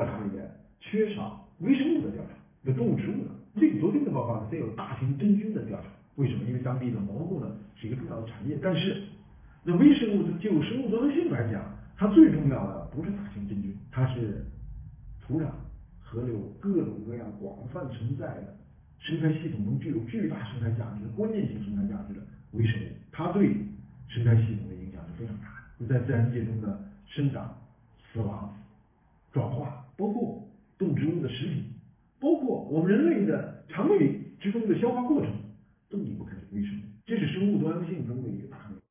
调查里面缺少微生物的调查，有动物植物的。这昨天的报告呢，它有大型真菌的调查。为什么？因为当地的蘑菇呢是一个重要的产业。但是，那微生物就生物多样性来讲，它最重要的不是大型真菌，它是土壤、河流各种各样广泛存在的生态系统中具有巨大生态价值、关键性生态价值的微生物，它对生态系统的影响是非常大的，在自然界中的生长、死亡、转化包括动植物的食品，包括我们人类的肠胃之中的消化过程，都离不开微生物。这是生物多样性中的一个